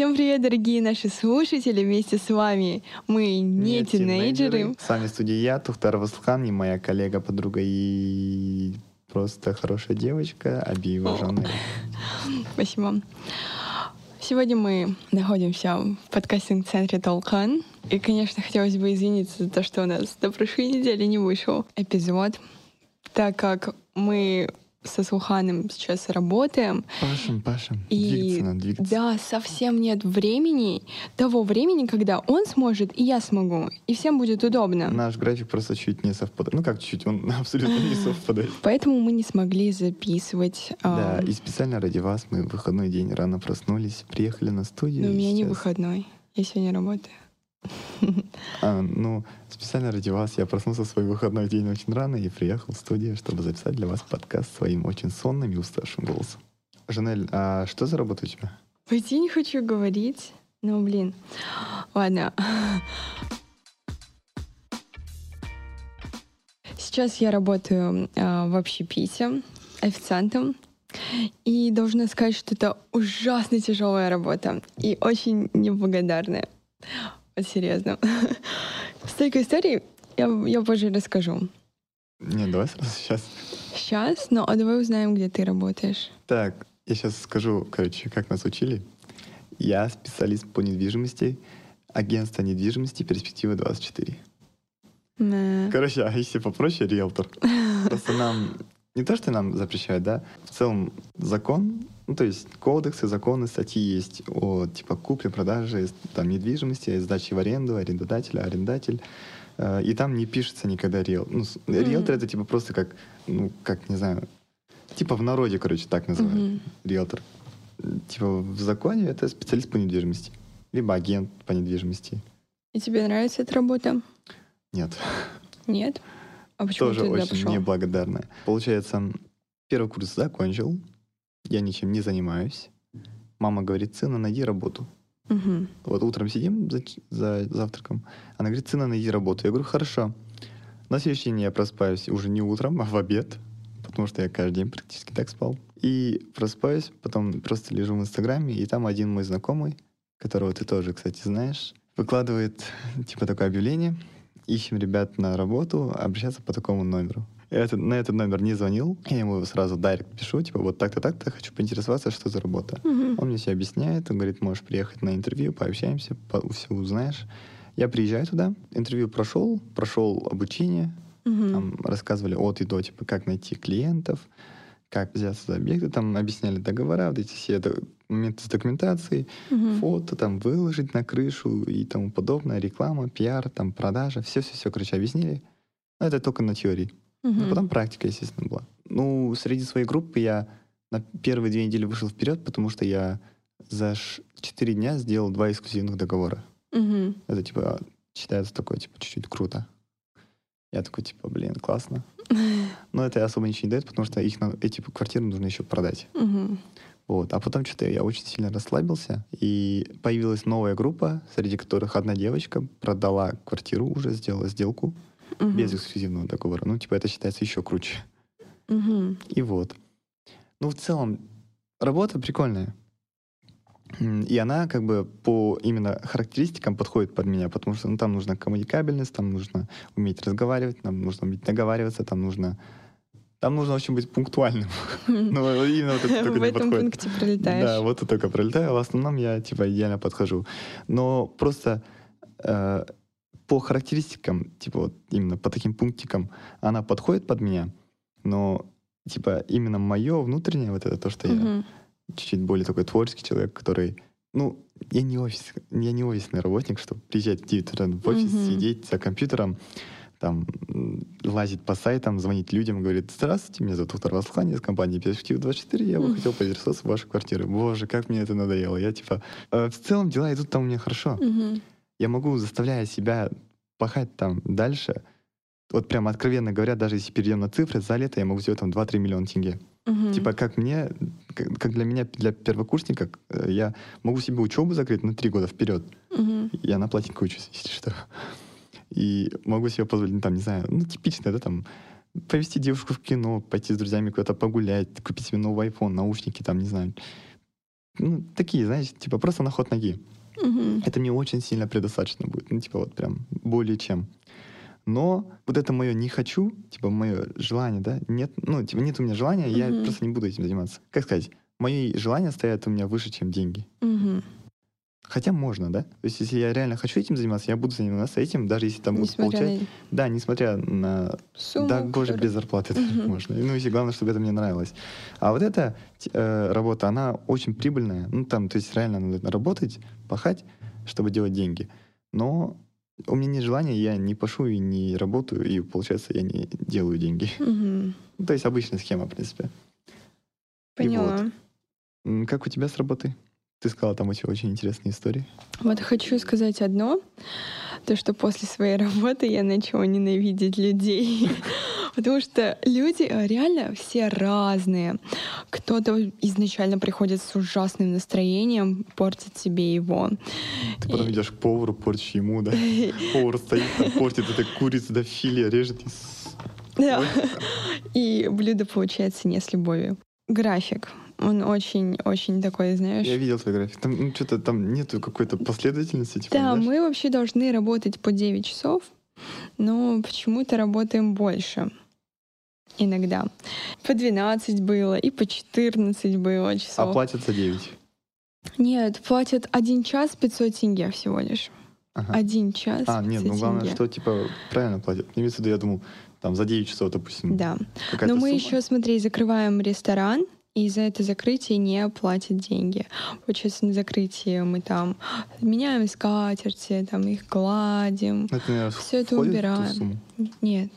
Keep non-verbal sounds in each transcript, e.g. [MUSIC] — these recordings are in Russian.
Всем привет, дорогие наши слушатели! Вместе с вами мы не, тинейджеры. С вами в студии я, Тухтар Васлхан, и моя коллега, подруга и просто хорошая девочка Абиева. Жанна. [LAUGHS] Спасибо. Сегодня мы находимся в подкастинг-центре Толкан. И, конечно, хотелось бы извиниться за то, что у нас до прошлой недели не вышел эпизод, так как мы со Слуханом сейчас работаем, Пашем, Пашем, И двигаться надо, двигаться. да, совсем нет времени, того времени, когда он сможет и я смогу, и всем будет удобно. Наш график просто чуть не совпадает. Ну как чуть, он [LAUGHS] абсолютно не совпадает. Поэтому мы не смогли записывать. Да, а, и специально ради вас мы в выходной день рано проснулись, приехали на студию. но у меня не выходной. Я сегодня работаю. А, ну, специально ради вас я проснулся в свой выходной день очень рано и приехал в студию, чтобы записать для вас подкаст своим очень сонным и уставшим голосом. Жанель, а что за работа у тебя? Пойти не хочу говорить. Ну, блин. Ладно. Сейчас я работаю а, в общепите официантом. И должна сказать, что это ужасно тяжелая работа и очень неблагодарная. Серьезно. [LAUGHS] Столько историй я, я позже расскажу. Нет, давай сразу сейчас. Сейчас, но а давай узнаем, где ты работаешь. Так, я сейчас скажу, короче, как нас учили. Я специалист по недвижимости, агентство недвижимости «Перспектива 24». На- Короче, а если попроще, риэлтор. [LAUGHS] Просто нам не то, что нам запрещают, да, в целом закон, ну, то есть кодексы, законы, статьи есть о, типа, купле, продаже, там, недвижимости, сдаче в аренду, арендодателя, арендатель. Э, И там не пишется никогда. Ну, риэлтор это, типа, просто как, ну, как, не знаю, типа в народе, короче, так называют. Мгм. Риэлтор. Типа в законе это специалист по недвижимости. Либо агент по недвижимости. И тебе нравится эта работа? Нет. Нет? А почему тоже ты очень пошел? неблагодарная. Получается, первый курс закончил, я ничем не занимаюсь. Мама говорит, сына, найди работу. Мгм. Вот утром сидим за, за завтраком, она говорит, сына, найди работу. Я говорю, хорошо. На следующий день я просыпаюсь уже не утром, а в обед, потому что я каждый день практически так спал. И просыпаюсь, потом просто лежу в Инстаграме, и там один мой знакомый, которого ты тоже, кстати, знаешь, выкладывает [LAUGHS] типа такое объявление, ищем ребят на работу, обращаться по такому номеру. Я этот- на этот номер не звонил, я ему сразу директ пишу, типа вот так-то, так-то, хочу поинтересоваться, что за работа. Мгм. Он мне все объясняет, он говорит, можешь приехать на интервью, пообщаемся, по- все узнаешь. Я приезжаю туда, интервью прошел, прошел обучение, Мгм. там рассказывали от и до, типа, как найти клиентов, как взяться за объекты, там объясняли договора, вот эти все моменты с документацией, Мгм. фото там выложить на крышу и тому подобное, реклама, пиар, там продажа, все-все-все, короче, объяснили. Но это только на теории. Ну, потом практика, естественно, была. Ну, среди своей группы я на первые две недели вышел вперед, потому что я за четыре дня сделал два эксклюзивных договора. Мгм. Это, типа, считается такое, типа, чуть-чуть круто. Я такой, типа, блин, классно. [LAUGHS] Но это особо ничего не дает, потому что их, эти квартиры нужно еще продать. Мгм. Вот. А потом что-то я очень сильно расслабился, и появилась новая группа, среди которых одна девочка продала квартиру уже, сделала сделку Мгм. без эксклюзивного договора. Ну, типа, это считается еще круче. Мгм. И вот. Ну, в целом, работа прикольная. И она как бы по именно характеристикам подходит под меня, потому что ну, там нужна коммуникабельность, там нужно уметь разговаривать, там нужно уметь договариваться, там нужно... Там нужно, в общем, быть пунктуальным. Ну, именно вот это [LAUGHS] только В этом пункте пролетаешь. Да, вот и только пролетаю. а В основном я, типа, идеально подхожу. Но просто э, по характеристикам, типа, вот именно по таким пунктикам, она подходит под меня, но, типа, именно мое внутреннее, вот это то, что я Мгм. чуть-чуть более такой творческий человек, который, ну, я не офис, я не офисный работник, чтобы приезжать в 9 утра в офис, Мгм. сидеть за компьютером, там, лазить по сайтам, звонить людям, говорит, здравствуйте, меня зовут Тухтар Васлхан, я из компании Перспектива 24, я бы Мгм. хотел поинтересоваться в вашей квартире. Боже, как мне это надоело. Я, типа, «Э, в целом дела идут там у меня хорошо. Мгм. Я могу, заставляя себя пахать там дальше, вот прям откровенно говоря, даже если перейдем на цифры, за лето я могу сделать там 2-3 миллиона тенге. Мгм. Типа, как мне, как, как для меня, для первокурсника, э, я могу себе учебу закрыть на три года вперед. Мгм. Я на платненько учусь, если что. И могу себе позволить, ну, там, не знаю, ну, типично, да, там, повести девушку в кино, пойти с друзьями куда-то погулять, купить себе новый iPhone, наушники, там, не знаю, ну, такие, знаете, типа просто на ход ноги. Мгм. Это мне очень сильно предостаточно будет. Ну, типа вот прям более чем. Но вот это мое не хочу, типа мое желание, да, нет, ну, типа нет у меня желания, я Мгм. просто не буду этим заниматься. Как сказать, мои желания стоят у меня выше, чем деньги. Мгм. Хотя можно, да? То есть, если я реально хочу этим заниматься, я буду заниматься этим, даже если там буду Несмотря получать. на Да, несмотря на сумму. да, боже, без зарплаты Мгм. можно. Ну, если главное, чтобы это мне нравилось. А вот эта э, работа, она очень прибыльная. Ну, там, то есть реально надо работать, пахать, чтобы делать деньги. Но у меня нет желания, я не пашу и не работаю, и получается, я не делаю деньги. Мгм. Ну, то есть обычная схема, в принципе. И Поняла. М, Как у тебя с работой? Ты сказала, там у тебя очень интересные истории. Вот хочу сказать одно, то, что после своей работы я начала ненавидеть людей. [LAUGHS] Потому что люди э, реально все разные. Кто-то изначально приходит с ужасным настроением, портит себе его. Ты потом И- идешь к повару, портишь ему, да? [LAUGHS] Повар стоит, там, портит это курица, да, филе режет. Да. [LAUGHS] И блюдо получается не с любовью. График. Он очень-очень такой, знаешь... Я видел твой график. Там ну, что-то там нету какой-то последовательности, типа, Да, знаешь? мы вообще должны работать по 9 часов, но почему-то работаем больше. Иногда. По 12 было, и по 14 было А часов. платят за 9. Нет, платят один час 500 тенге всего лишь. Ага. Один час А, нет, 500 ну главное, тенге. что типа правильно платят. Имеется в виду, я думал, там за 9 часов, допустим, Да. Но мы сумма. еще, смотри, закрываем ресторан, и за это закрытие не платят деньги. Получается, на закрытии мы там меняем скатерти, там их гладим. Ну, Это, убираем. Нет.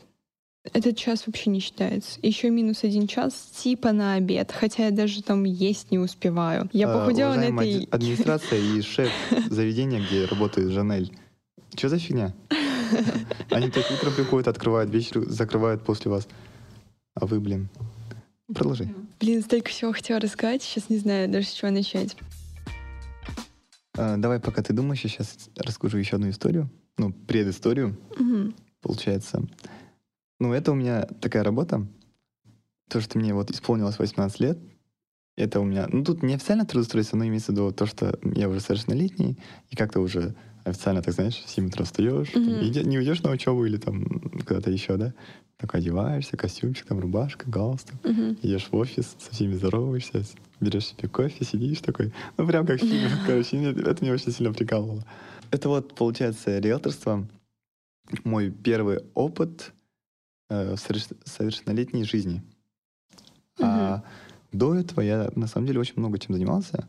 Этот час вообще не считается. Еще минус один час типа на обед, хотя я даже там есть не успеваю. Я А, похудела на этой... администрация и шеф заведения, где работает Жанель. Что за фигня? [LAUGHS] Они так утром приходят, открывают, вечером закрывают после вас. А вы, блин, продолжи. Блин, столько всего хотела рассказать, сейчас не знаю даже с чего начать. А, давай, пока ты думаешь, я сейчас расскажу еще одну историю. Ну, предысторию, Мгм. получается. Ну, это у меня такая работа. То, что мне вот исполнилось 18 лет, это у меня... Ну, тут не официально трудоустройство, но имеется в виду то, что я уже совершеннолетний, и как-то уже официально, так знаешь, в 7 утра встаешь, Мгм. иди- не уйдешь на учебу или там куда-то еще, да? Только одеваешься, костюмчик, там, рубашка, галстук. Мгм. Идешь в офис, со всеми здороваешься, берешь себе кофе, сидишь такой. Ну, прям как в фильме, [LAUGHS] короче. мне- Это меня очень сильно прикалывало. Это вот, получается, риэлторство. Мой первый опыт э, в соверш- совершеннолетней жизни. А до этого я, на самом деле, очень много чем занимался.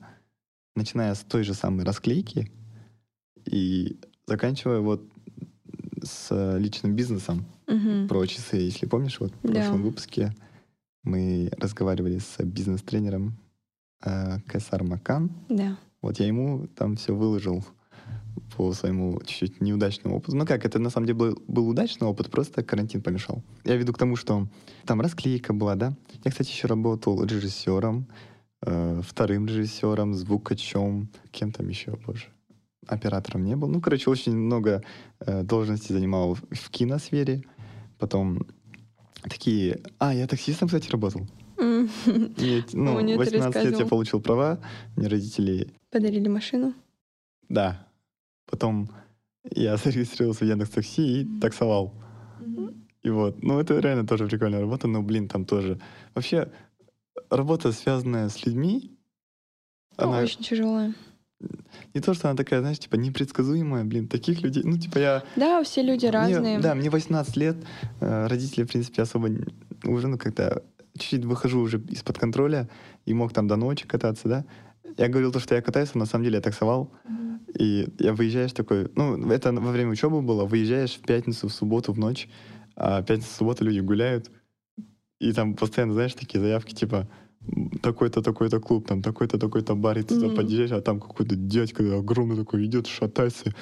Начиная с той же самой расклейки и заканчивая вот с личным бизнесом Мгм. про часы, если помнишь, вот в Да. прошлом выпуске мы разговаривали с бизнес-тренером э, Кайсар Макан. Да. Вот я ему там все выложил по своему чуть-чуть неудачному опыту. Ну как, это на самом деле был, был удачный опыт, просто карантин помешал. Я веду к тому, что там расклейка была, да. Я, кстати, еще работал режиссером, э, вторым режиссером, звукачом, кем там еще, боже, оператором не был. Ну, короче, очень много э, должностей занимал в, в киносфере. Потом такие... А, я таксистом, кстати, работал. [LAUGHS] Мне, ну, нет, ты 18 лет я получил права, мне родители Подарили машину. да. Потом я [LAUGHS] зарегистрировался в Яндекс Такси и таксовал. И вот. Ну, это реально тоже прикольная работа, но, блин, там тоже... Вообще, работа, связанная с людьми, Ну, она Очень тяжелая. Не то, что она такая, знаешь, типа непредсказуемая, блин, таких людей... Ну, типа я... Да, все люди мне- разные. да, мне 18 лет, э, родители, в принципе, особо уже, ну, как-то чуть-чуть выхожу уже из-под контроля и мог там до ночи кататься, да. Я говорил то, что я катаюсь, но на самом деле я таксовал. И я выезжаешь такой, ну, это во время учебы было, выезжаешь в пятницу, в субботу, в ночь, а пятница, суббота люди гуляют, и там постоянно, знаешь, такие заявки, типа, такой-то, такой-то клуб, там, такой-то, такой-то бар, и ты туда Мгм. подъезжаешь, а там какой-то дядька огромный такой идет, шатается,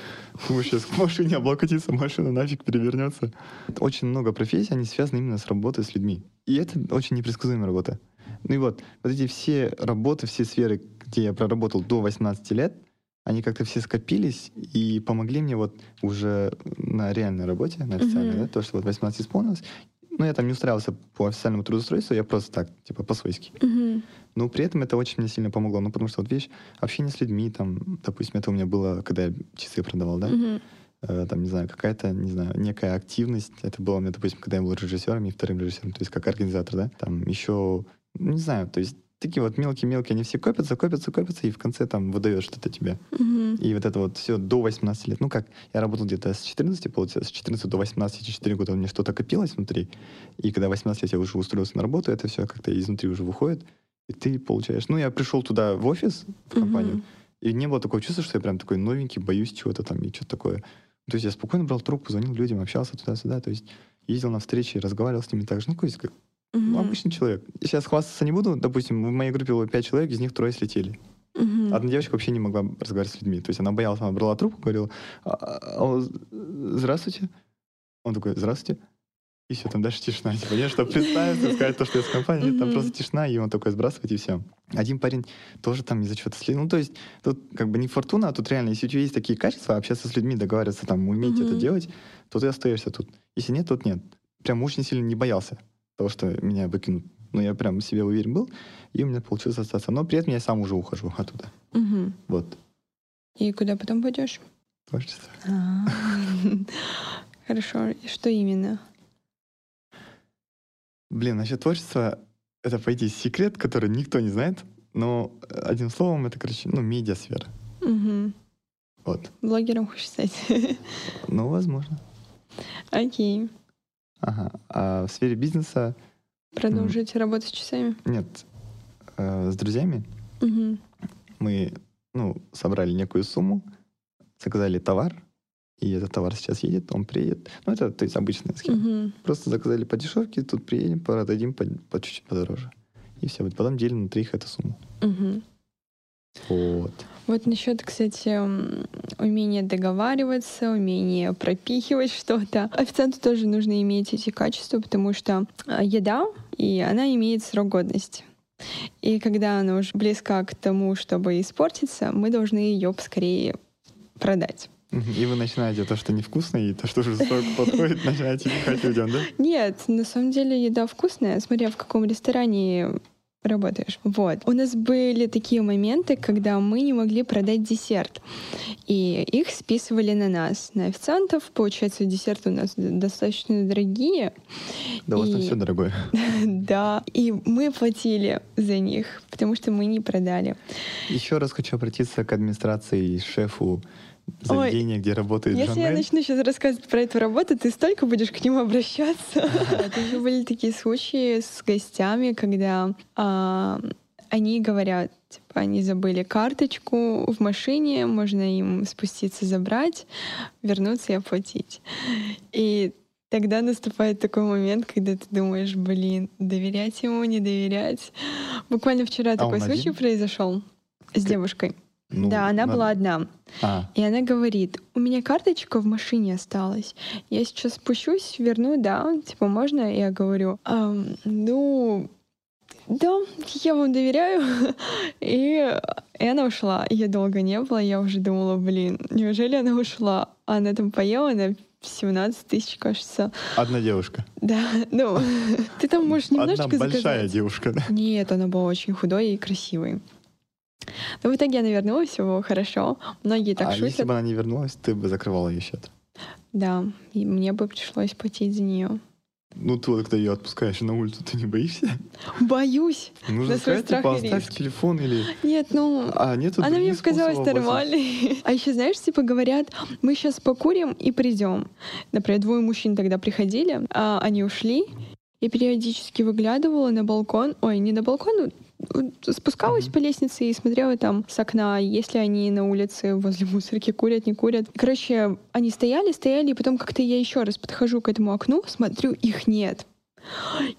думаешь, сейчас к машине облокотится, машина нафиг перевернется. Очень много профессий, они связаны именно с работой с людьми. И это очень непредсказуемая работа. Ну и вот, вот эти все работы, все сферы, где я проработал до 18 лет, они как-то все скопились и помогли мне вот уже на реальной работе, на официальной, Мгм. да, то, что вот 18 исполнилось, ну, я там не устраивался по официальному трудоустройству, я просто так, типа, по-свойски. Мгм. Но при этом это очень мне сильно помогло. Ну, потому что вот вещь, общение с людьми, там, допустим, это у меня было, когда я часы продавал, да? Мгм. Э, там, не знаю, какая-то, не знаю, некая активность. Это было у меня, допустим, когда я был режиссером и вторым режиссером, то есть как организатор, да? Там еще, ну, не знаю, то есть такие вот мелкие-мелкие, они все копятся, копятся, копятся, и в конце там выдает что-то тебе. Мгм. И вот это вот все до 18 лет. Ну как, я работал где-то с 14, получается, с 14 до 18, эти 4 года у меня что-то копилось внутри. И когда 18 лет я уже устроился на работу, это все как-то изнутри уже выходит. И ты получаешь... Ну, я пришел туда в офис, в компанию, Мгм. и не было такого чувства, что я прям такой новенький, боюсь чего-то там и что-то такое. То есть я спокойно брал трубку, звонил людям, общался туда-сюда, то есть ездил на встречи, разговаривал с ними так же. Ну, как Ну, обычный человек. Сейчас хвастаться не буду. Допустим, в моей группе было 5 человек, из них трое слетели. Мгм. Одна девочка вообще не могла разговаривать с людьми. То есть она боялась, она брала трубку, говорила, «А, а, з- здравствуйте. Он такой, здравствуйте. И все, там дальше тишина. [LAUGHS] Типа, нет, чтобы представиться, сказать то, что я с компанией, там Мгм. просто тишина, и он такой, сбрасывайте, и все. Один парень тоже там из-за чего-то следил. Ну, то есть тут как бы не фортуна, а тут реально, если у тебя есть такие качества, общаться с людьми, договариваться, там, уметь это Мгм. делать, то ты остаешься тут. Если нет, тут нет. Прям очень сильно не боялся того, что меня выкинут. Но я прям себе уверен был, и у меня получилось остаться. Но при этом я сам уже ухожу оттуда. Мгм. Вот. И куда потом пойдешь? Творчество. А. [LAUGHS] Хорошо. И что именно? Блин, насчет творчества, это, по идее, секрет, который никто не знает, но э, одним словом, это, короче, ну, медиасфера. Мгм. Вот. Блогером хочешь стать? [LAUGHS] Ну, возможно. Окей. Ага. А в сфере бизнеса Продолжить работать с часами? нет. Э, с друзьями Мгм. мы, ну, собрали некую сумму, заказали товар, и этот товар сейчас едет, он приедет. Ну, это, то есть, обычная схема. Мгм. Просто заказали по дешевке, тут приедем, продадим по, по чуть-чуть подороже. И все, вот потом делим на троих эту сумму. Мгм. Вот. Вот насчет, кстати, умения договариваться, умения пропихивать что-то. Официанту тоже нужно иметь эти качества, потому что а, еда, и она имеет срок годности. И когда она уже близка к тому, чтобы испортиться, мы должны ее поскорее продать. И вы начинаете то, что невкусно, и то, что уже срок подходит, [LAUGHS] начинаете пихать людям, да? Нет, на самом деле еда вкусная, смотря в каком ресторане работаешь. Вот. У нас были такие моменты, когда мы не могли продать десерт. И их списывали на нас, на официантов. Получается, десерты у нас достаточно дорогие. Да у вас там все дорогое. [LAUGHS] Да. И мы платили за них, потому что мы не продали. Еще раз хочу обратиться к администрации и шефу заведения, где работает Если я Жанель. начну сейчас рассказывать про эту работу, ты столько будешь к нему обращаться. [LAUGHS] Это уже были такие случаи с гостями, когда а, они говорят, типа, они забыли карточку в машине, можно им спуститься, забрать, вернуться и оплатить. И тогда наступает такой момент, когда ты думаешь, блин, доверять ему, не доверять. Буквально вчера такой он случай один? произошел с девушкой. Ну, да, она надо- была одна. А, И она говорит, у меня карточка в машине осталась. Я сейчас спущусь, верну, да, типа, можно? Я говорю, «Ам, ну, да, я вам доверяю. [LAUGHS] И, и она ушла. Ее долго не было, я уже думала, блин, неужели она ушла? Она там поела на 17 тысяч, кажется. одна девушка. Да, ну, [LAUGHS] ты там можешь немножечко Одна большая заказать. девушка, да? Нет, она была очень худой и красивой. Но в итоге она вернулась, все было хорошо. Многие так а шутят. если бы она не вернулась, ты бы закрывала ее счет. Да, и мне бы пришлось платить за нее. Ну, ты вот, когда ее отпускаешь на улицу, ты не боишься? Боюсь. Нужно сказать, типа, оставь телефон или... Нет, ну, А, нет, она мне показалась нормальной. А еще, знаешь, типа говорят, мы сейчас покурим и придем. Например, двое мужчин тогда приходили, а они ушли. Я периодически выглядывала на балкон, ой, не на балкон, ну, спускалась Мгм. по лестнице и смотрела там с окна, если они на улице возле мусорки курят, не курят. Короче, они стояли, стояли, и потом как-то я еще раз подхожу к этому окну, смотрю, их нет.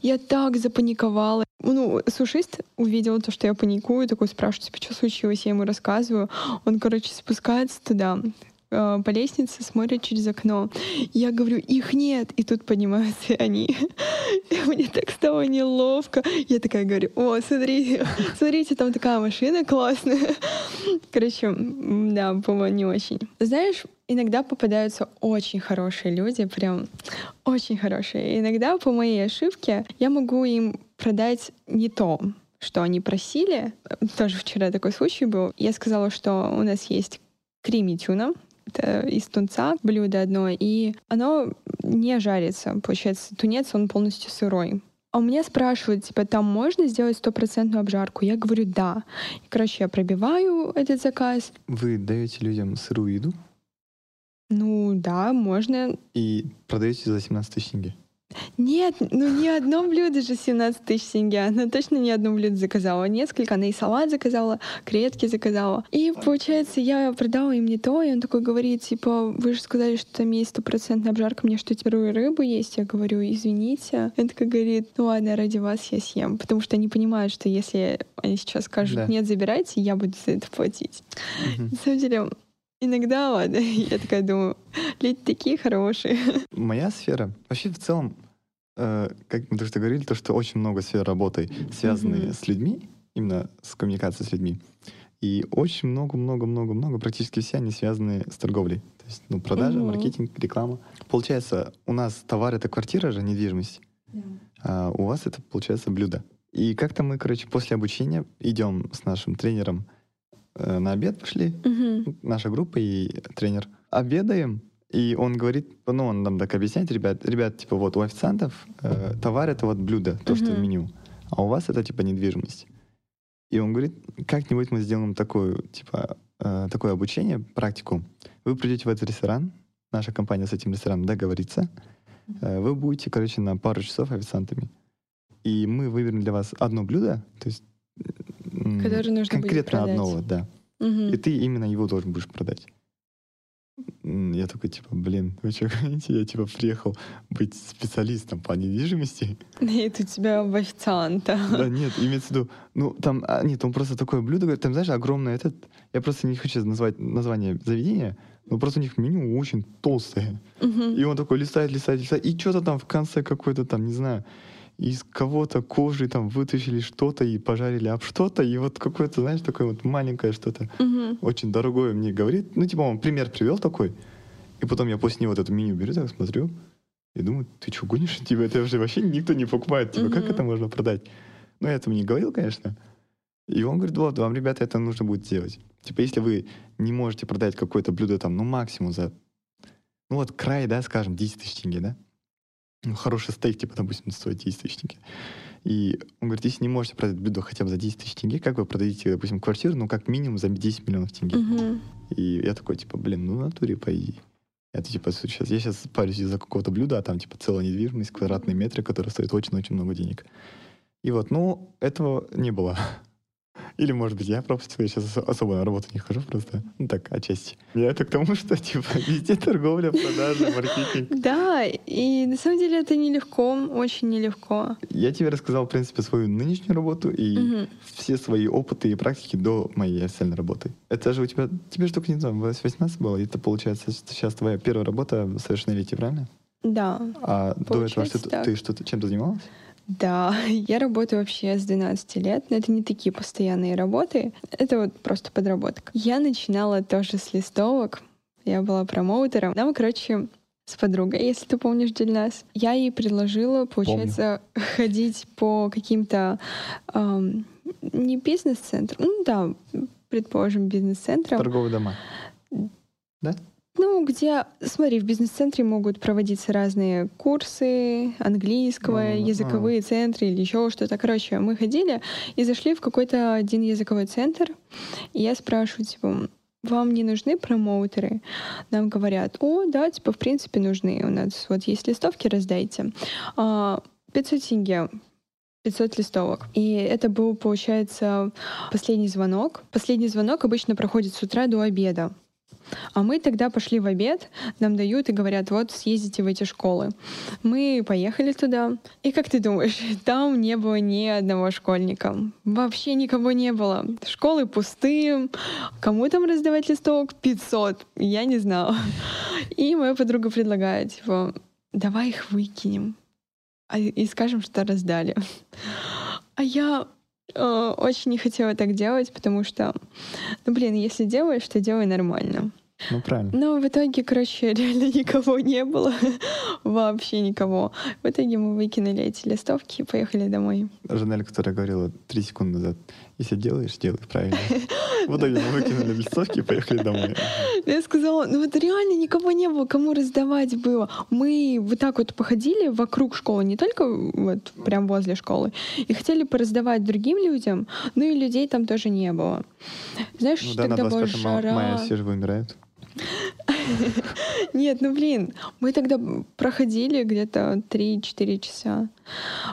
Я так запаниковала. Ну, сушист увидел то, что я паникую, такой спрашивает, типа, что случилось, я ему рассказываю. Он, короче, спускается туда, э, по лестнице, смотрит через окно. Я говорю, их нет. И тут поднимаются они. [LAUGHS] И мне так стало неловко. Я такая говорю, о, смотрите, [LAUGHS] смотрите, там такая машина классная. [LAUGHS] Короче, да, было не очень. Знаешь, иногда попадаются очень хорошие люди, прям очень хорошие. Иногда по моей ошибке я могу им продать не то, что они просили. Тоже вчера такой случай был. Я сказала, что у нас есть креми тюна, это из тунца блюдо одно, и оно не жарится. Получается, тунец, он полностью сырой. А у меня спрашивают, типа, там можно сделать стопроцентную обжарку? Я говорю, да. И, короче, я пробиваю этот заказ. Вы даете людям сырую еду Ну, да, можно. и продаете за 17 тысяч тенге? Нет, ну ни одно блюдо же 17 тысяч тенге. Она точно ни одно блюдо заказала. Несколько. Она и салат заказала, креветки заказала. И получается, я продала им не то, и он такой говорит, типа, вы же сказали, что там есть стопроцентная обжарка, мне что, теперь рыбу есть? Я говорю, извините. Он такой говорит, ну ладно, ради вас я съем. Потому что они понимают, что если они сейчас скажут, Да. нет, забирайте, я буду за это платить. Мгм. На самом деле, иногда, ладно, [LAUGHS] я такая думаю, люди такие хорошие. Моя сфера, вообще в целом, э, как мы что говорили, то, что очень много сфер работы, связанные Мгм. с людьми, именно с коммуникацией с людьми. И очень много-много-много-много, практически все они связаны с торговлей. То есть, ну, продажа, Мгм. маркетинг, реклама. Получается, у нас товар — это квартира же, недвижимость. а у вас это, получается, блюдо. И как-то мы, короче, после обучения идем с нашим тренером э, на обед пошли, Мгм. наша группа и тренер. Обедаем, и он говорит, ну, он нам так объясняет, ребят, ребят, типа, вот у официантов э, товар — это вот блюдо, то, что в меню, а у вас это, типа, недвижимость. И он говорит, как-нибудь мы сделаем такое, типа, э, такое обучение, практику. Вы придете в этот ресторан, наша компания с этим рестораном договорится, э, вы будете, короче, на пару часов официантами. И мы выберем для вас одно блюдо, то есть Которое нужно конкретно продать. одного, да. Мгм. И ты именно его должен будешь продать. Я такой, типа, блин, вы что говорите? [LAUGHS] Я, типа, приехал быть специалистом по недвижимости. И тут тебя в официанта. Да нет, имеется в виду, ну, там, а, нет, он просто такое блюдо, говорит, там, знаешь, огромное этот, я просто не хочу назвать название заведения, но просто у них меню очень толстое. Мгм. И он такой листает, листает, листает, и что-то там в конце какой-то там, не знаю, из кого-то кожи там вытащили что-то и пожарили об что-то, и вот какое-то, знаешь, такое вот маленькое что-то Мгм. очень дорогое мне говорит. Ну, типа, он пример привел такой. И потом я после него вот это меню беру, так смотрю, и думаю, ты что, гонишь? [LAUGHS] Типа, это уже вообще никто не покупает. Типа, как Мгм. это можно продать? Ну, я этому не говорил, конечно. И он говорит, вот, вам, ребята, это нужно будет сделать. Типа, если вы не можете продать какое-то блюдо там, ну, максимум за, ну, вот край, да, скажем, 10 тысяч тенге, да? Ну, хороший стейк, типа, допустим, стоит 10 тысяч тенге. И он говорит, если не можете продать блюдо хотя бы за 10 тысяч тенге, как вы продадите, допустим, квартиру, ну, как минимум за 10 миллионов тенге? Мгм. И я такой, типа, блин, ну, в натуре, по идее. Это, типа, сейчас, я сейчас парюсь из-за какого-то блюда, а там, типа, целая недвижимость, квадратные метры, которая стоит очень-очень много денег. И вот, ну, этого не было. Или, может быть, я пропустил, я сейчас особо на работу не хожу просто. Ну, так, отчасти. Я это к тому, [LAUGHS] что, типа, везде торговля, продажа, маркетинг. [LAUGHS] Да, и на самом деле это нелегко, очень нелегко. Я тебе рассказал, в принципе, свою нынешнюю работу и Мгм. все свои опыты и практики до моей официальной работы. Это же у тебя, тебе же только не знаю, 18 было, и это, получается, сейчас твоя первая работа в совершеннолетии, правильно? Да, А до этого что так. ты что-то чем-то занималась? Да. [LAUGHS] Я работаю вообще с 12 лет, но это не такие постоянные работы. Это вот просто подработка. Я начинала тоже с листовок. Я была промоутером. Нам, короче, с подругой, если ты помнишь Дельнас, я ей предложила, получается, [LAUGHS] ходить по каким-то ам, не бизнес-центрам, ну да, предположим, бизнес-центрам, Торговые дома. Ну, где, смотри, в бизнес-центре могут проводиться разные курсы английского, А, языковые центры или еще что-то. Короче, мы ходили и зашли в какой-то один языковой центр. И я спрашиваю, типа, вам не нужны промоутеры? Нам говорят, о, да, типа, в принципе, нужны. У нас вот есть листовки, раздайте. А, 500 тенге 500 листовок. И это был, получается, последний звонок. Последний звонок обычно проходит с утра до обеда. А мы тогда пошли в обед, нам дают и говорят, вот съездите в эти школы. Мы поехали туда, и как ты думаешь, [LAUGHS] там не было ни одного школьника. Вообще никого не было. Школы пустые. Кому там раздавать листовок? 500. Я не знала. [LAUGHS] И моя подруга предлагает, типа, давай их выкинем. А- И скажем, что раздали. [LAUGHS] А я очень не хотела так делать, потому что, ну блин, если делаешь, то делай нормально. Ну, правильно. Но в итоге, короче, [LAUGHS] реально никого не было. Вообще никого. В итоге мы выкинули эти листовки и поехали домой. Жанель, которая говорила три секунды назад, если делаешь, делай правильно. [LAUGHS] В итоге мы выкинули листовки и поехали домой. Я сказала, ну вот реально никого не было, кому раздавать было. Мы вот так вот походили вокруг школы, не только вот прям возле школы, и хотели пораздавать другим людям, ну и людей там тоже не было. Знаешь, Ну да, тогда была 25 ма- жара. мая все же вымирают. Нет, ну блин, мы тогда проходили где-то 3-4 часа.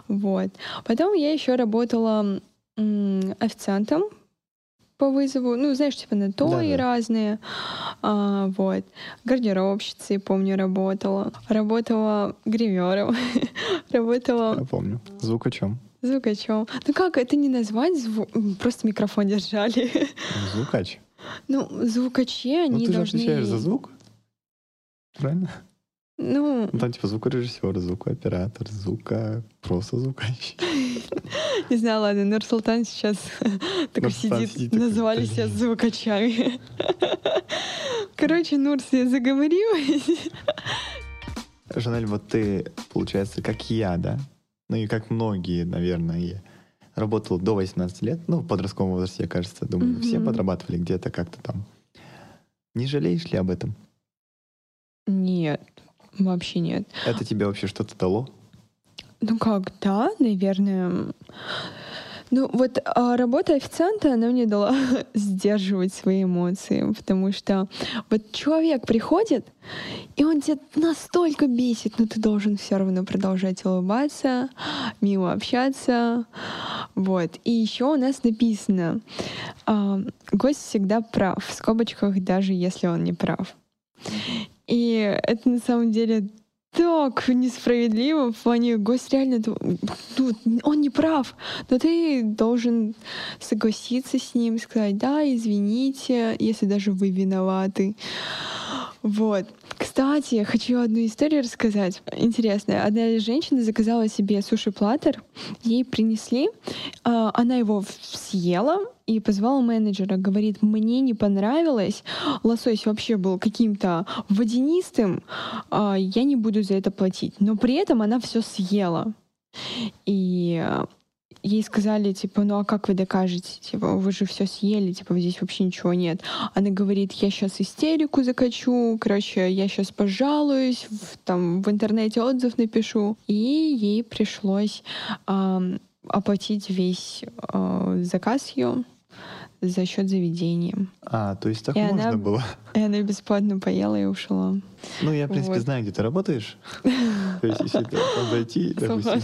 Вот. Потом я еще работала официантом по вызову. Ну, знаешь, типа на то и Да-да. разные. А, вот. Гардеробщицей, помню, работала. Работала гримером. [LAUGHS] работала Я помню. Звук о чем? звукачом. Ну как, это не назвать? зву- Просто микрофон держали. Звукач. ну, звукачи, Ну они ты же должны... отвечаешь за звук. Правильно? Ну, Ну там типа звукорежиссер, звукооператор, звука, просто звукач. [LAUGHS] Не знаю, ладно, Нурсултан сейчас [LAUGHS] такой Нурсултан сидит, назвали себя звукачами. [LAUGHS] Короче, Нурс, я заговорилась. Жанель, вот ты, получается, как я, да? Ну и как многие, наверное, работал до 18 лет, ну, в подростковом возрасте, кажется, думаю, все подрабатывали где-то как-то там. Не жалеешь ли об этом? Нет, вообще нет. Это тебе вообще что-то дало? Ну как, да, наверное. Ну вот а, работа официанта, она мне дала [LAUGHS] сдерживать свои эмоции, потому что вот человек приходит, и он тебя настолько бесит, но ты должен все равно продолжать улыбаться, мило общаться, вот. И еще у нас написано, а, гость всегда прав, в скобочках даже если он не прав. И это на самом деле так несправедливо в плане гость реально ну, он не прав, но ты должен согласиться с ним, сказать, да, извините, если даже вы виноваты. Вот. Кстати, хочу одну историю рассказать. Интересная. Одна женщина заказала себе суши-платтер, ей принесли, а, она его съела и позвала менеджера. Говорит, мне не понравилось, лосось вообще был каким-то водянистым, а, я не буду за это платить. Но при этом она все съела. И ей сказали, типа, ну а как вы докажете? Типа, вы же все съели, типа, здесь вообще ничего нет. Она говорит, я сейчас истерику закачу, короче, я сейчас пожалуюсь, в, там в интернете отзыв напишу. И ей пришлось ам, оплатить весь а, заказ ее за счет заведения. А, то есть так И можно она- было? [LAUGHS] И она бесплатно поела и ушла. Ну, я, в принципе, Вот. знаю, где ты работаешь. [LAUGHS] То есть, если там зайти, допустим,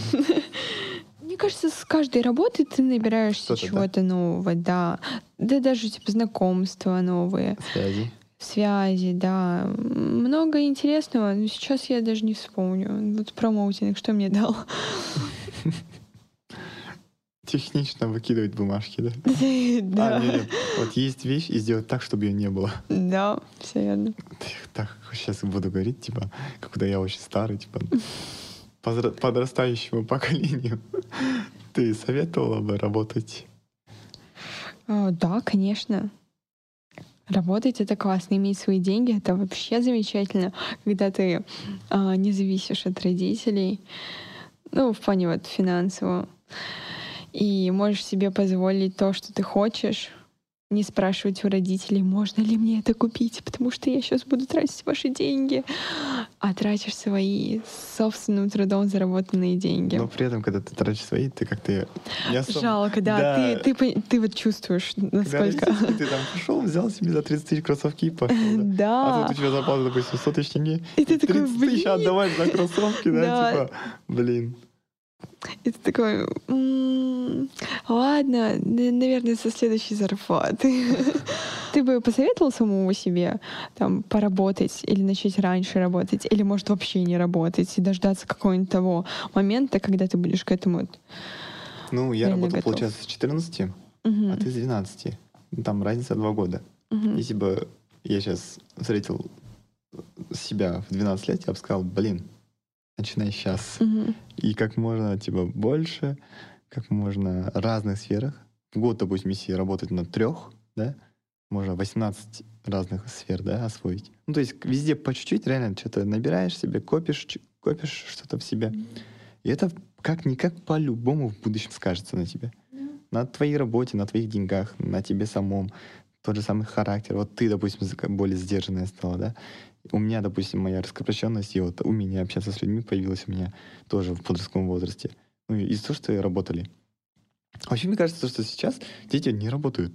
Мне кажется, с каждой работы ты набираешься Что-то, да. чего-то нового, да. Да даже типа знакомства новые, связи. связи, да. Много интересного, но сейчас я даже не вспомню. Вот промоутинг, что мне дал? Технично выкидывать бумажки, да? [LAUGHS] А, Да, нет, нет. Вот есть вещь и сделать так, чтобы ее не было. да, все верно. Так, сейчас буду говорить, типа, когда я очень старый, типа, подрастающему поколению. [LAUGHS] Ты советовала бы работать? А, Да, конечно. Работать это классно, иметь свои деньги это вообще замечательно, когда ты а, не зависишь от родителей, ну, в плане вот финансово, и можешь себе позволить то, что ты хочешь, не спрашивать у родителей, можно ли мне это купить, потому что я сейчас буду тратить ваши деньги, а тратишь свои собственным трудом заработанные деньги. Но при этом, когда ты тратишь свои, ты как-то особо... Жалко, да, Да. Ты, ты, пон- ты вот чувствуешь, Когда насколько... родители, ты там пошел, взял себе за 30 тысяч кроссовки и пошел, [LAUGHS] да? А тут у тебя зарплата, допустим, 100 тысяч тенге. И ты такой, 30 тысяч отдавать за кроссовки, да? Да. Типа, блин. И ты такой, «М, ладно, наверное, со следующей зарплаты. [LAUGHS] Ты бы посоветовал самому себе там поработать или начать раньше работать, или может вообще не работать и дождаться какого-нибудь того момента, когда ты будешь к этому. Ну, я работал, готов. получается, с 14, Мгм. а ты с 12. Ну, Там разница 2 года. Мгм. Если бы я сейчас встретил себя в 12 лет, я бы сказал, блин, начинай сейчас. Мгм. И как можно, типа, больше, как можно разных сферах. В год, допустим, если работать на трех, да, можно 18 разных сфер, да, освоить. Ну, то есть везде по чуть-чуть реально что-то набираешь себе, копишь, копишь что-то в себе. И это как-никак по-любому в будущем скажется на тебе. На твоей работе, на твоих деньгах, на тебе самом. Тот же самый характер. Вот ты, допустим, более сдержанная стала, да? У меня, допустим, моя раскрепощенность и вот умение общаться с людьми появилось у меня тоже в подростковом возрасте. Ну, из-за того, что работали. Вообще, мне кажется, что сейчас дети не работают.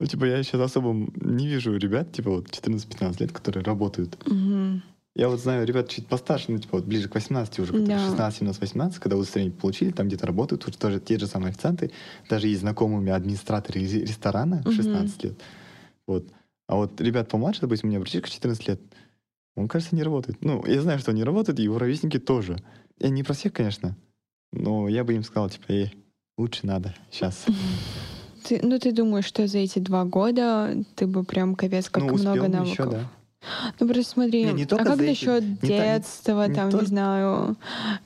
Ну, типа, я сейчас особо не вижу ребят, типа, вот 14-15 лет, которые работают. Мгм. Я вот знаю ребят чуть постарше, ну, типа, вот ближе к 18 уже, которые Да. 16, 17, 18, когда удостоверение получили, там где-то работают, уже тоже те же самые официанты, даже есть меня администраторы ресторана в Мгм. 16 лет. Вот. А вот ребят помладше, допустим, у меня братишка 14 лет, он, кажется, не работает. Ну, я знаю, что он не работает, и его ровесники тоже. Я не про всех, конечно, но я бы им сказал, типа, эй, лучше надо сейчас. [LAUGHS] Ты, ну, ты думаешь, что за эти два года ты бы прям капец как ну, успел много навыков? еще, да. Ну, просто смотри, Не, не а как эти- насчет не не- детства, не там, не только- знаю.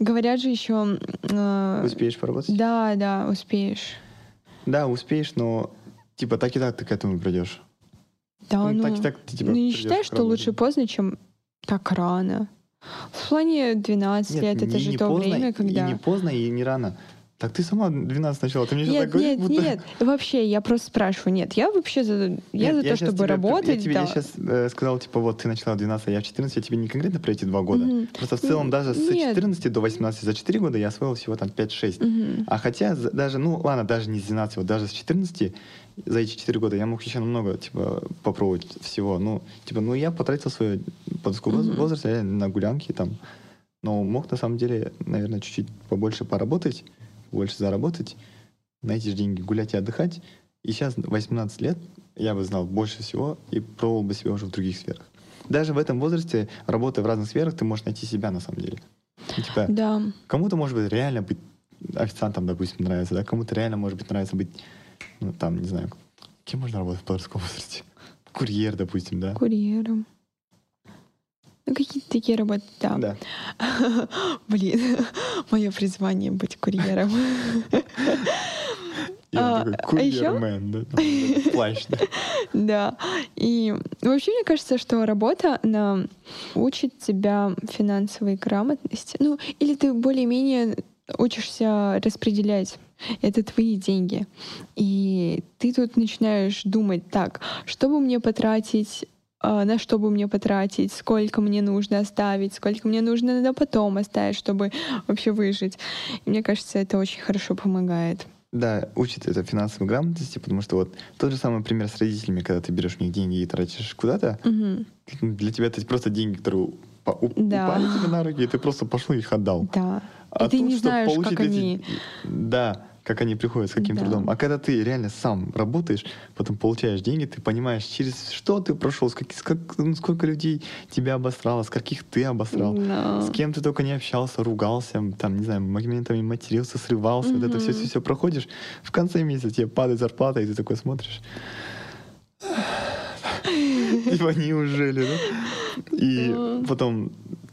Говорят же еще... э, Успеешь поработать? Да, да, успеешь. Да, успеешь, но типа так и так ты к этому придешь. Да, Ну, ну, так и так ты, типа, ну, не считаешь, что лучше поздно, чем так рано? В плане 12 Нет, лет, это не- же не то поздно, время, когда... И не поздно, и не рано. Так ты сама 12 начала, ты мне сейчас Нет, так говоришь, нет, будто... нет, [LAUGHS] вообще, я просто спрашиваю, нет, я вообще за, я Нет, за то, щас чтобы тебе- работать, Я тебе да. сейчас сказал, типа, вот ты начала в 12, а я в 14, я тебе не конкретно про эти два года. Мгм. Просто в целом даже с Нет. 14 до 18 за 4 года я освоил всего там 5-6. Мгм. А хотя даже, ну ладно, даже не с 12, вот даже с 14 за эти 4 года я мог еще намного, типа, попробовать всего. Ну, типа, ну я потратил свой подростковый Мгм. возраст на гулянки там. Но мог на самом деле, наверное, чуть-чуть побольше поработать, больше заработать, на эти же деньги гулять и отдыхать. И сейчас 18 лет я бы знал больше всего и пробовал бы себя уже в других сферах. Даже в этом возрасте, работая в разных сферах, ты можешь найти себя на самом деле. Ну, типа, Да. Кому-то, может быть, реально быть официантом, допустим, нравится, да? Кому-то реально, может быть, нравится быть, ну, там, не знаю, кем можно работать в подростковом возрасте? Курьер, допустим, да? Курьером. Ну, какие-то такие работы, да. Да. [LAUGHS] Блин, [LAUGHS] мое призвание быть курьером. Я А, такой а ещё? курьермен, да? там, да, Плащ, да. [LAUGHS] Да. И вообще, мне кажется, что работа, она учит тебя финансовой грамотности. Ну, или ты более-менее учишься распределять. Это твои деньги. И ты тут начинаешь думать, так, что бы мне потратить, а, на что бы мне потратить, сколько мне нужно оставить, сколько мне нужно на потом оставить, чтобы вообще выжить. И мне кажется, это очень хорошо помогает. Да, учит это финансовой грамотности, потому что вот тот же самый пример с родителями, когда ты берешь у них деньги и тратишь куда-то, Мгм. для тебя это просто деньги, которые уп- Да. упали тебе на руки, и ты просто пошел и их отдал. Да. А и ты тут, не знаешь, как эти- они... Да, как они приходят, с каким Да. трудом. А когда ты реально сам работаешь, потом получаешь деньги, ты понимаешь, через что ты прошел, с как- ну, сколько людей тебя обосрало, с каких ты обосрал. Да. С кем ты только не общался, ругался, там, не знаю, моментами матерился, срывался, вот это все, все, все проходишь. В конце месяца тебе падает зарплата, и ты такой смотришь. [LAUGHS] Типа, неужели, да? И потом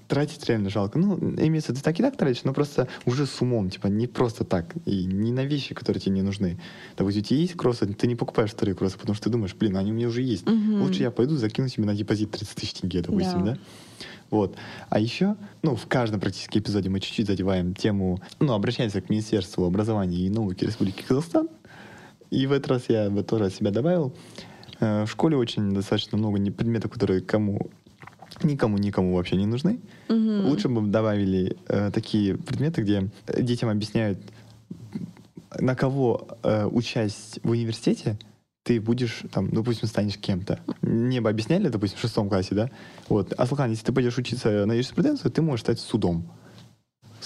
тратить реально жалко. Ну, имеется, ты так и так тратишь, но просто уже с умом, типа, не просто так. И не на вещи, которые тебе не нужны. Допустим, у тебя есть кроссы, ты не покупаешь вторые кроссы, потому что ты думаешь, блин, они у меня уже есть. Мгм. Лучше я пойду закину себе на депозит 30 тысяч тенге, допустим, Да. да? Вот. А еще, ну, в каждом практически эпизоде мы чуть-чуть задеваем тему, ну, обращаемся к Министерству образования и науки Республики Казахстан. И в этот раз я бы тоже от себя добавил. Э, В школе очень достаточно много предметов, которые кому никому никому вообще не нужны. Мгм. Лучше бы добавили э, такие предметы, где детям объясняют, на кого э, участь в университете, ты будешь, там, допустим, станешь кем-то. Мне бы объясняли, допустим, в шестом классе, да? Вот, Аслхан, если ты пойдешь учиться на юриспруденцию, ты можешь стать судом.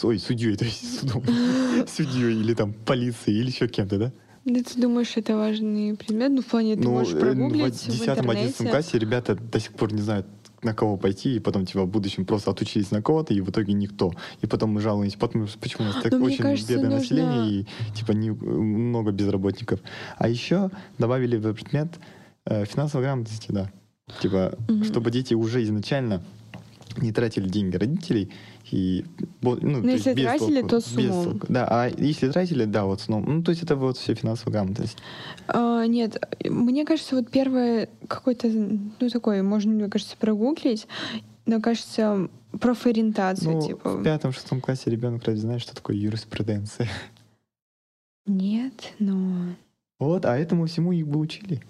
Ой, судьей, [LAUGHS] то есть судом. [LAUGHS] Судьей или там полицией или еще кем-то, да? Да ты думаешь, это важный предмет? Ну, в плане, ты можешь э, прогуглить в в 10-11 интернете. классе ребята до сих пор не знают, на кого пойти, и потом типа в будущем просто отучились на кого-то, и в итоге никто. И потом мы жалуемся, потому что почему у нас так Но мне очень кажется, бедное нужно- население и типа не, много безработников. А еще добавили в предмет э, финансовой грамотности, да. Типа, Мгм. чтобы дети уже изначально не тратили деньги родителей. И, ну, Но ну, если тратили, толку, то с умом. Толку. Да, а если тратили, да, вот с умом. Ну, то есть это вот все финансовая грамотность. А, нет, мне кажется, вот первое какой-то, ну, такой, можно, мне кажется, прогуглить, но, кажется, профориентацию, ну, типа. в пятом-шестом классе ребенок разве знает, что такое юриспруденция? Нет, но... Вот, а этому всему их бы учили.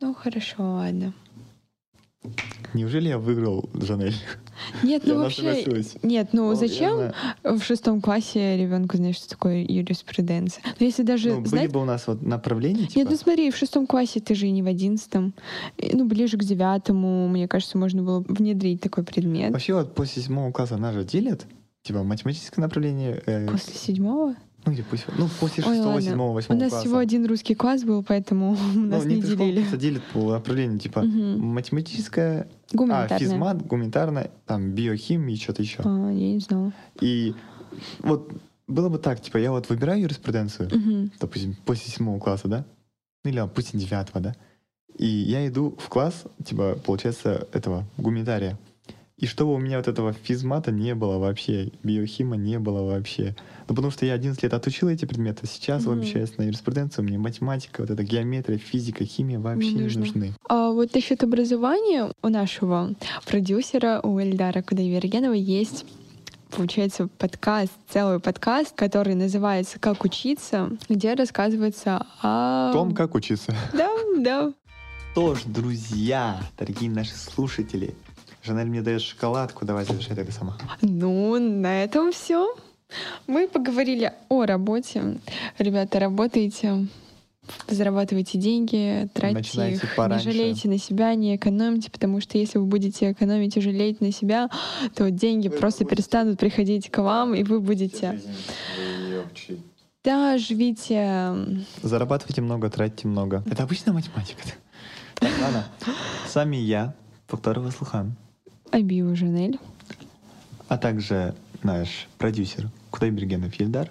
Ну, хорошо, ладно. Неужели я выиграл Жанель? Нет, ну вообще... Нет, ну зачем в шестом классе ребенку знать, что такое юриспруденция? Но ну, если даже... Ну, были бы у нас вот направления, Нет, ну типа смотри, в шестом классе ты же и не в одиннадцатом. Ну, ближе к девятому, мне кажется, можно было внедрить такой предмет. Вообще вот после седьмого класса нас же делят? Типа математическое направление... Э, после седьмого? Ну, где пусть, ну, после шестого, седьмого, восьмого У нас класса. всего один русский класс был, поэтому [LAUGHS] ну, нас не делили. Ну, делят по направлению, типа, угу. математическое, а, физмат, гуманитарное, там, биохимия и что-то еще. А, я не знала. И вот было бы так, типа, я вот выбираю юриспруденцию, угу. допустим, после седьмого класса, да? Ну, или, допустим, девятого, да? И я иду в класс, типа, получается, этого, гуманитария. И чтобы у меня вот этого физмата не было вообще, биохима не было вообще. Ну, потому что я 11 лет отучил эти предметы, сейчас mm-hmm. обучаюсь на юриспруденцию, мне математика, вот эта геометрия, физика, химия вообще не, не нужны. А вот насчет образования у нашего продюсера, у Эльдара Кудайвергенова есть получается, подкаст, целый подкаст, который называется «Как учиться», где рассказывается о... Том, как учиться. Да, да. Что ж, друзья, дорогие наши слушатели, Жанель мне дает шоколадку, давай завершай это сама. Ну, на этом все. Мы поговорили о работе. Ребята, работаете, зарабатывайте деньги, тратьте Начинайте их, пораньше. не жалейте на себя, не экономьте, потому что если вы будете экономить и жалеть на себя, то деньги вы просто будете... перестанут приходить к вам, и вы будете... Да, живите. Зарабатывайте много, тратьте много. Это обычная математика. Так, ладно. [LAUGHS] Сами я, повторю Васлухан. Абиу Жанель. А также наш продюсер Кудайбергенов Ельдар.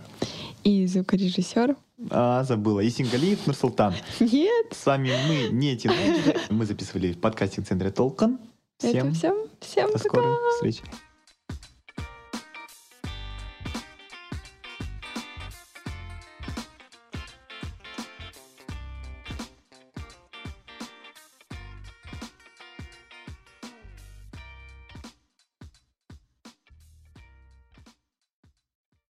И звукорежиссер. А, забыла. И Сингалиев Нурсултан. Нет. С вами мы, не тинейджеры. Мы записывали в подкастинг-центре Толкан. Всем, Это всем, всем до пока. скорой встречи.